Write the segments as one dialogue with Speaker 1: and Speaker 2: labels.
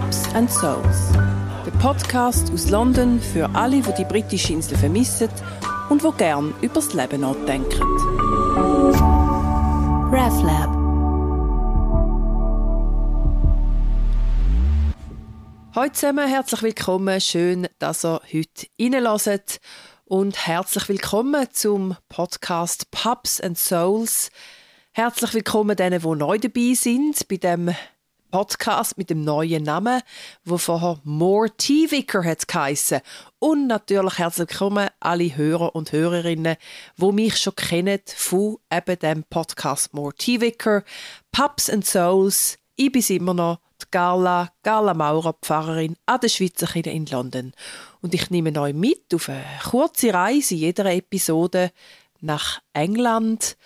Speaker 1: Pubs and Souls. Der Podcast aus London für alle, die die britische Insel vermissen und wo gern übers Leben nachdenken. RevLab Hallo zusammen, herzlich willkommen. Schön, dass ihr heute reinlässt. Und herzlich willkommen zum Podcast Pubs and Souls. Herzlich willkommen denen, die neu dabei sind bei dem Podcast mit dem neuen Namen, wo vorher More Vicar hat geheissen. Und natürlich herzlich willkommen alle Hörer und Hörerinnen, wo mich schon kennen von eben dem Podcast More Vicar, Pubs and Souls. Ich bin immer noch die Gala, Gala Maurer, Pfarrerin an der Schweizer in London. Und ich nehme euch mit auf eine kurze Reise in jeder Episode nach England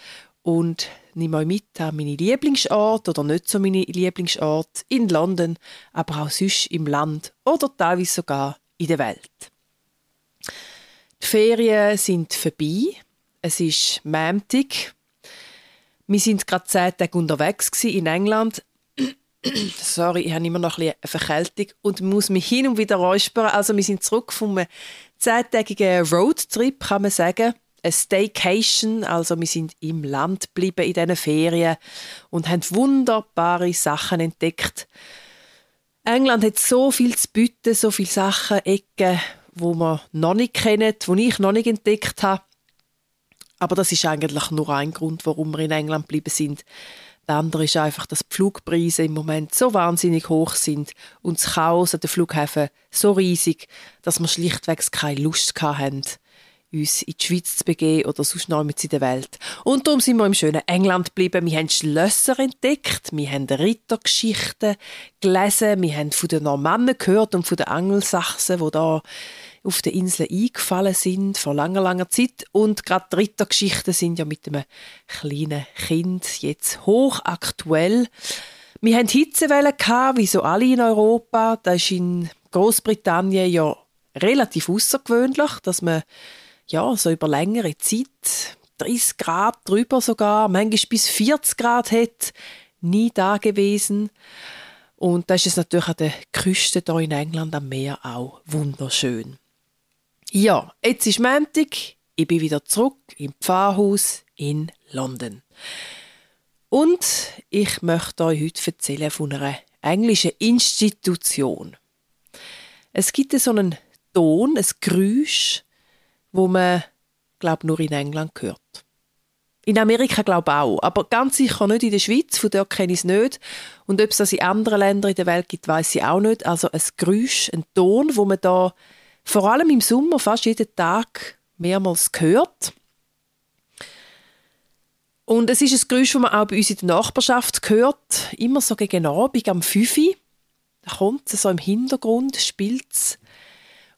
Speaker 1: und nehme euch mit an meine Lieblingsort oder nicht so meine Lieblingsort in London, aber auch sonst im Land oder teilweise sogar in der Welt. Die Ferien sind vorbei. Es ist Montag. Wir sind gerade zehn Tage unterwegs in England. Sorry, ich habe immer noch ein eine Verkältung und muss mich hin und wieder räuspern. Also wir sind zurück vom zehntägigen Roadtrip, kann man sagen eine Staycation, also wir sind im Land geblieben in diesen Ferien und haben wunderbare Sachen entdeckt. England hat so viel zu bieten, so viele Sachen, Ecken, wo man noch nicht kennt, wo ich noch nicht entdeckt habe. Aber das ist eigentlich nur ein Grund, warum wir in England geblieben sind. Der andere ist einfach, dass die Flugpreise im Moment so wahnsinnig hoch sind und das Chaos an den Flughäfen so riesig, dass wir schlichtweg keine Lust haben, uns in die Schweiz zu begeben oder sonst noch mit in der Welt. Und darum sind wir im schönen England geblieben. Wir haben Schlösser entdeckt, wir haben Rittergeschichten gelesen, wir haben von den Normannen gehört und von den Angelsachsen, die da auf der Insel eingefallen sind vor langer, langer Zeit. Und gerade die Rittergeschichten sind ja mit einem kleinen Kind jetzt hochaktuell. Wir hatten Hitzewellen, wie so alle in Europa. Das ist in Großbritannien ja relativ außergewöhnlich, dass man ja, so über längere Zeit 30 Grad drüber sogar, manchmal bis 40 Grad hat, nie da gewesen. Und das ist es natürlich an der Küste hier in England am Meer auch wunderschön. Ja, jetzt ist Montag, ich bin wieder zurück im Pfarrhaus in London. Und ich möchte euch heute erzählen von einer englischen Institution. Es gibt so einen Ton, ein Geräusch, wo man, glaube nur in England hört. In Amerika glaube ich auch, aber ganz sicher nicht in der Schweiz, von dort kenne ich es nicht. Und ob es das in anderen Ländern in der Welt gibt, weiß ich auch nicht. Also ein Geräusch, ein Ton, wo man da vor allem im Sommer fast jeden Tag mehrmals hört. Und es ist ein Geräusch, das man auch bei uns in der Nachbarschaft hört, immer so gegen Abend am 5 Uhr. Da kommt es so im Hintergrund, spielt es.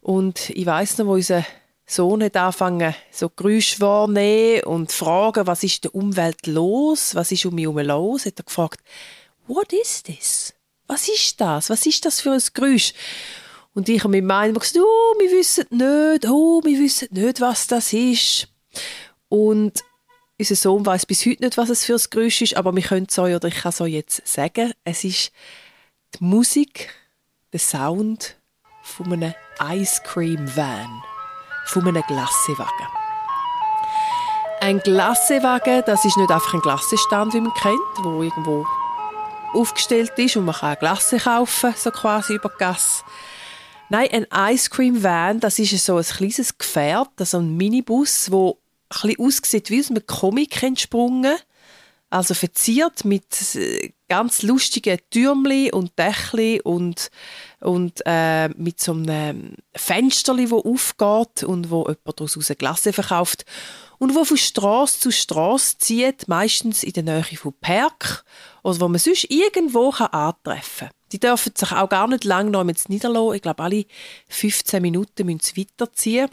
Speaker 1: Und ich weiß noch, wo unser Sohn hat angefangen, so Geräusche wahrnehmen und fragen, was ist der Umwelt los? Was ist um mich herum los? Hat er gefragt, what is this? Was ist das? Was ist das für ein Geräusch? Und ich habe mit meinem gesagt, oh, wir wissen nicht, oh, wir wissen nicht, was das ist. Und unser Sohn weiß bis heute nicht, was es für ein Geräusch ist, aber wir können es euch, oder ich kann es euch jetzt sagen, es ist die Musik, der Sound von einem Ice Cream Van von einem Glassewagen. Ein Glassewagen, das ist nicht einfach ein Glassestand, wie man kennt, wo irgendwo aufgestellt ist und man kann Glasse kaufen, so quasi über Gasse. Nein, ein Ice Cream Van, das ist so ein kleines Gefährt, so ein Minibus, wo ein bisschen aussieht wie aus einem Comic entsprungen. Also verziert mit äh, ganz lustigen Türmli und Dächli und, und äh, mit so einem Fensterli, wo aufgeht und wo jemand daraus eine Glasse verkauft und wo von Straße zu Straße zieht, meistens in der Nähe von Park oder wo man sonst irgendwo kann antreffen kann. Die dürfen sich auch gar nicht lange noch niederlassen. Ich glaube, alle 15 Minuten müssen sie weiterziehen.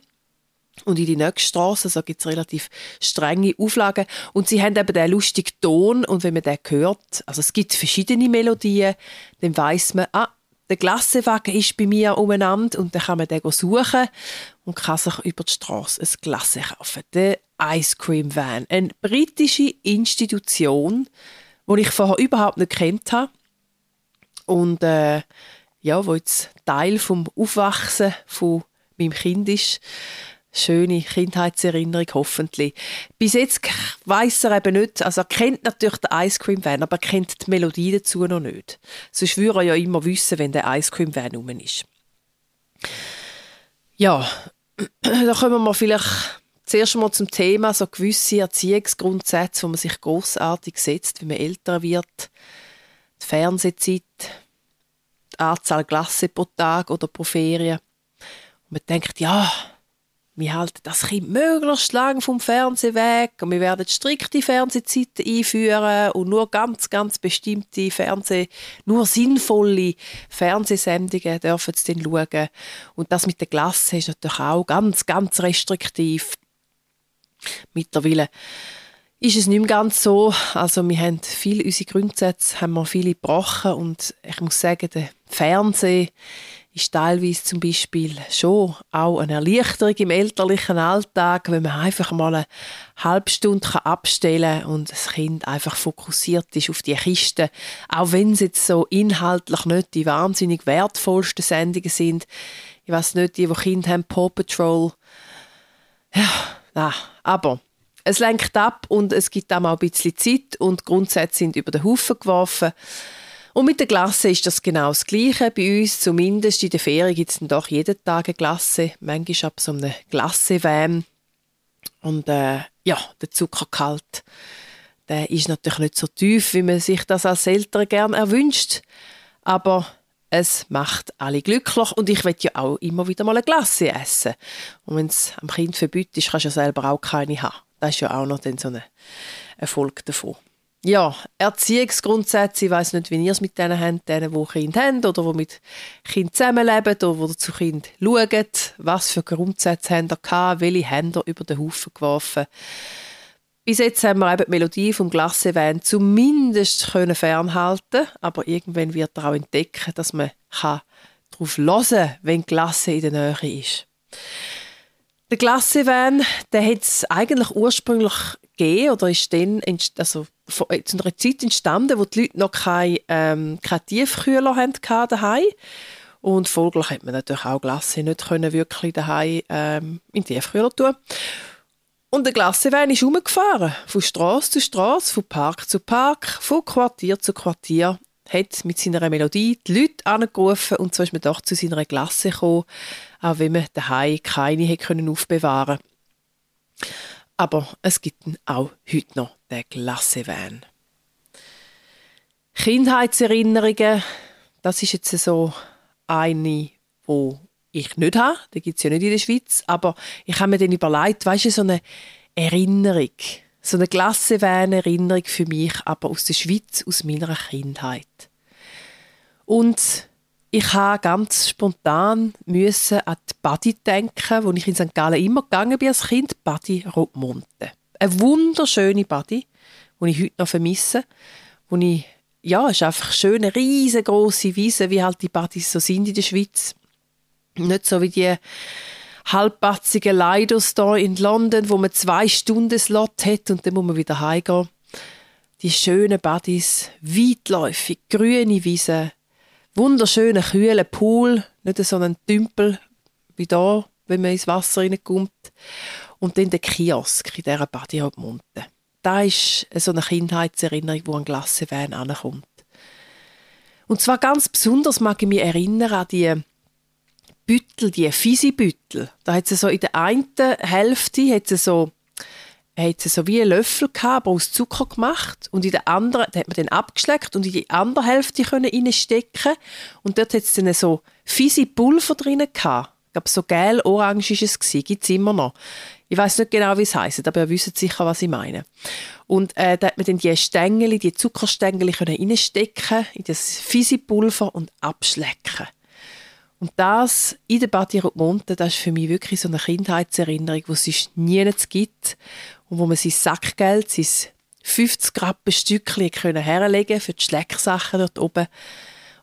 Speaker 1: Und in die nächste Straße, also gibt es relativ strenge Auflagen. Und sie haben eben den lustigen Ton. Und wenn man den hört, also es gibt verschiedene Melodien, dann weiß man, ah, der Glassewagen ist bei mir umeinander und dann kann man den suchen und kann sich über die Straße ein Glasse kaufen. Der Ice Cream Van, eine britische Institution, die ich vorher überhaupt nicht kennt habe. Und äh, ja, wo jetzt Teil vom Aufwachsen von meinem Kind ist. Schöne Kindheitserinnerung, hoffentlich. Bis jetzt weiß er eben nicht, also er kennt natürlich den Ice Cream Van, aber er kennt die Melodie dazu noch nicht. Sonst würde er ja immer wissen, wenn der Ice Cream Van rum ist. Ja, da kommen wir vielleicht zuerst mal zum Thema so gewisse Erziehungsgrundsätze, wo man sich großartig setzt, wenn man älter wird. Die Fernsehzeit, die Anzahl Glasse pro Tag oder pro Ferien. Und man denkt, ja, wir halten das Kind möglichst lang vom Fernsehen weg und wir werden strikte Fernsehzeiten einführen und nur ganz, ganz bestimmte Fernseh, nur sinnvolle Fernsehsendungen dürfen sie dann schauen. Und das mit der Klasse ist natürlich auch ganz, ganz restriktiv. Mittlerweile ist es nicht mehr ganz so. Also wir haben viele unsere Grundsätze haben wir viele gebrochen und ich muss sagen, der Fernsehen ist teilweise zum Beispiel schon auch eine Erleichterung im elterlichen Alltag, wenn man einfach mal eine halbe Stunde abstellen kann und das Kind einfach fokussiert ist auf die Kiste. Auch wenn es jetzt so inhaltlich nicht die wahnsinnig wertvollsten Sendungen sind. Ich weiß nicht, die, die Kinder haben, Paw Patrol. Ja, nein, aber es lenkt ab und es gibt auch mal ein bisschen Zeit und die Grundsätze sind über den Haufen geworfen. Und mit der Glasse ist das genau das Gleiche. Bei uns, zumindest in der Ferien, gibt es doch jeden Tag eine Glasse. Manchmal ab so einem Glasse-Van. Und äh, ja, der Zuckergehalt, der ist natürlich nicht so tief, wie man sich das als Eltern gerne erwünscht. Aber es macht alle glücklich und ich will ja auch immer wieder mal eine Glasse essen. Und wenn es am Kind verbietet ist, kannst du ja selber auch keine haben. Das ist ja auch noch dann so ein Erfolg davon ja, Erziehungsgrundsätze, ich weiß nicht, wie ihr es mit denen habt, denen, die Kinder haben oder die mit Kindern zusammenleben oder zu Kind schauen. Was für Grundsätze haben ihr gehabt? Welche haben ihr über den Haufen geworfen? Bis jetzt haben wir eben die Melodie vom Glassewein zumindest können fernhalten aber irgendwann wird er auch entdecken, dass man darauf hören kann, wenn Glasse in der Nähe ist. Der Glassewein, der hat es eigentlich ursprünglich gegeben oder ist dann also äh, zu einer Zeit entstanden, wo die Leute noch keine, ähm, keine Tiefkühler hatten daheim und folglich hat man natürlich auch Glasse nicht können wirklich daheim ähm, in die Tiefkühler tun. Und der Glassewein ist umgefahren, von Straße zu Straße, von Park zu Park, von Quartier zu Quartier hat mit seiner Melodie die Leute angerufen und so ist man doch zu seiner Glasse gekommen, auch wenn man daheim keine hätte können aufbewahren Aber es gibt auch heute noch den Glassewein. Kindheitserinnerungen, das ist jetzt so eine, wo ich nicht habe. Die gibt es ja nicht in der Schweiz. Aber ich habe mir dann überlegt, weißt du, so eine Erinnerung, so eine Glassewein-Erinnerung für mich, aber aus der Schweiz, aus meiner Kindheit. Und ich habe ganz spontan müssen an die Badi denken, wo ich in St. Gallen immer gegangen bin als Kind, Badi Rotmonte. Eine wunderschöne Badi, die ich heute noch vermisse, wo ich ja, es ist einfach schöne, riesengroße Wiese, wie halt die Badis so sind in der Schweiz. Nicht so wie die halbpatzigen Leidos hier in London, wo man zwei Stunden Slot hat und dann muss man wieder heimgehen. Die schönen Badis, weitläufig, grüne Wiese, wunderschöner, kühler Pool, nicht so ein Tümpel wie da, wenn man ins Wasser reinkommt. Und dann der Kiosk in dieser Badi Monte. Da ist so eine Kindheitserinnerung, wo ein Glassewein ankommt. Und zwar ganz besonders mag ich mich erinnern an die Büttel, die Fisi-Büttel. Da hat sie so in der einen Hälfte hat sie so, hat sie so wie einen Löffel gehabt, aber aus Zucker gemacht. Und in der anderen, da hat man den abgeschleckt und in die andere Hälfte können reinstecken. Und dort hat es dann so Fisi-Pulver drin gehabt. Ich glaube, so gel-orange war es. Gibt es immer noch. Ich weiß nicht genau, wie es heisst, aber ihr wisst sicher, was ich meine. Und äh, da hat man dann die Stängel, die Zuckerstängel reinstecken in das Fisi-Pulver und abschlecken. Und das in der Badi Monte, das ist für mich wirklich so eine Kindheitserinnerung, die es nie gibt und wo man sein Sackgeld, sein 50 Rappen Stückchen herlegen für die Schlecksachen dort oben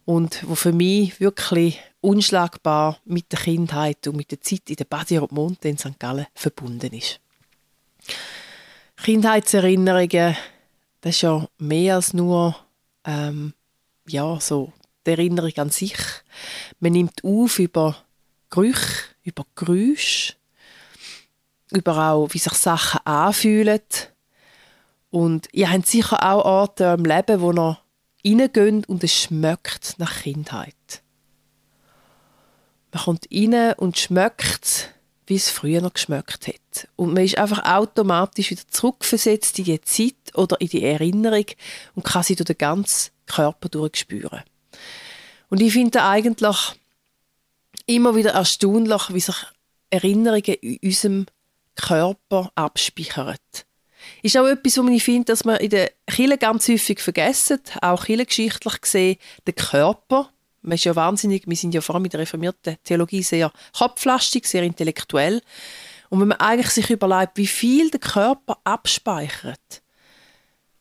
Speaker 1: und wo für mich wirklich unschlagbar mit der Kindheit und mit der Zeit in der Badi Monte in St. Gallen verbunden ist. Kindheitserinnerungen, das ist ja mehr als nur ähm, ja, so die Erinnerung an sich. Man nimmt auf über Gerüche, über Geräusche, über auch, wie sich Sachen anfühlen. Und ihr habt sicher auch Orte im Leben, wo ihr reingeht und es schmeckt nach Kindheit. Man kommt rein und schmeckt, wie es früher noch geschmeckt hat. Und man ist einfach automatisch wieder zurückversetzt in die Zeit oder in die Erinnerung und kann sie durch den ganzen Körper durchspüren. Und ich finde eigentlich immer wieder erstaunlich, wie sich Erinnerungen in unserem Körper abspeichern. Ist auch etwas, was ich finde, dass wir in der Kirche ganz häufig vergessen, auch kirchengeschichtlich gesehen, der Körper. Man ist ja wahnsinnig, wir sind ja vor allem mit der reformierten Theologie sehr kopflastig, sehr intellektuell. Und wenn man eigentlich sich überlegt, wie viel der Körper abspeichert,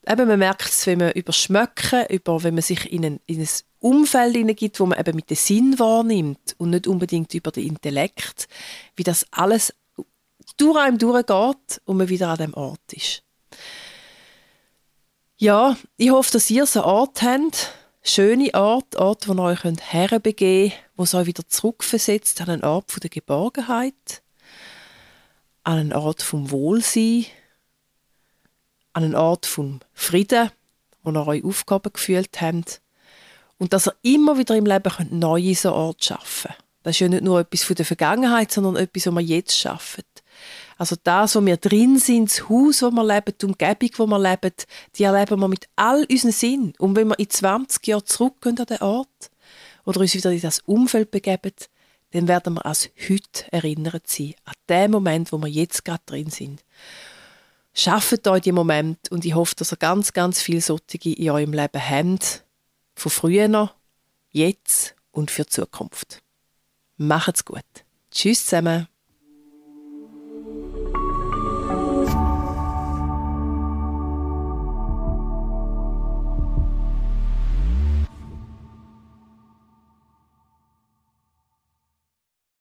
Speaker 1: eben, man merkt es, wenn man über Schmöcken, über, wenn man sich in ein, in ein Umfeld hineingibt, wo man eben mit dem Sinn wahrnimmt und nicht unbedingt über den Intellekt, wie das alles durch einem durchgeht und man wieder an dem Ort ist. Ja, ich hoffe, dass ihr so einen Ort habt, schöne Ort, Ort, wo ihr euch herbegeben könnt, wo es euch wieder zurückversetzt an einen Ort der Geborgenheit, an einen Ort vom Wohlsein, an einen Ort vom Frieden, wo ihr euch Aufgaben gefühlt habt und dass ihr immer wieder im Leben könnt neue so Orte schaffen könnt. Das ist ja nicht nur etwas von der Vergangenheit, sondern etwas, was wir jetzt schaffen. Also das, wo wir drin sind, das Haus, wo wir leben, die Umgebung, wo wir leben, die erleben wir mit all unseren Sinn. Und wenn wir in 20 Jahren zurückgehen an den Ort oder uns wieder in das Umfeld begeben, dann werden wir als heute erinnert sein, an den Moment, wo wir jetzt gerade drin sind. Schafft euch die Moment und ich hoffe, dass ihr ganz, ganz viele solche in eurem Leben habt, von früher, jetzt und für die Zukunft. Macht's gut. Tschüss zusammen.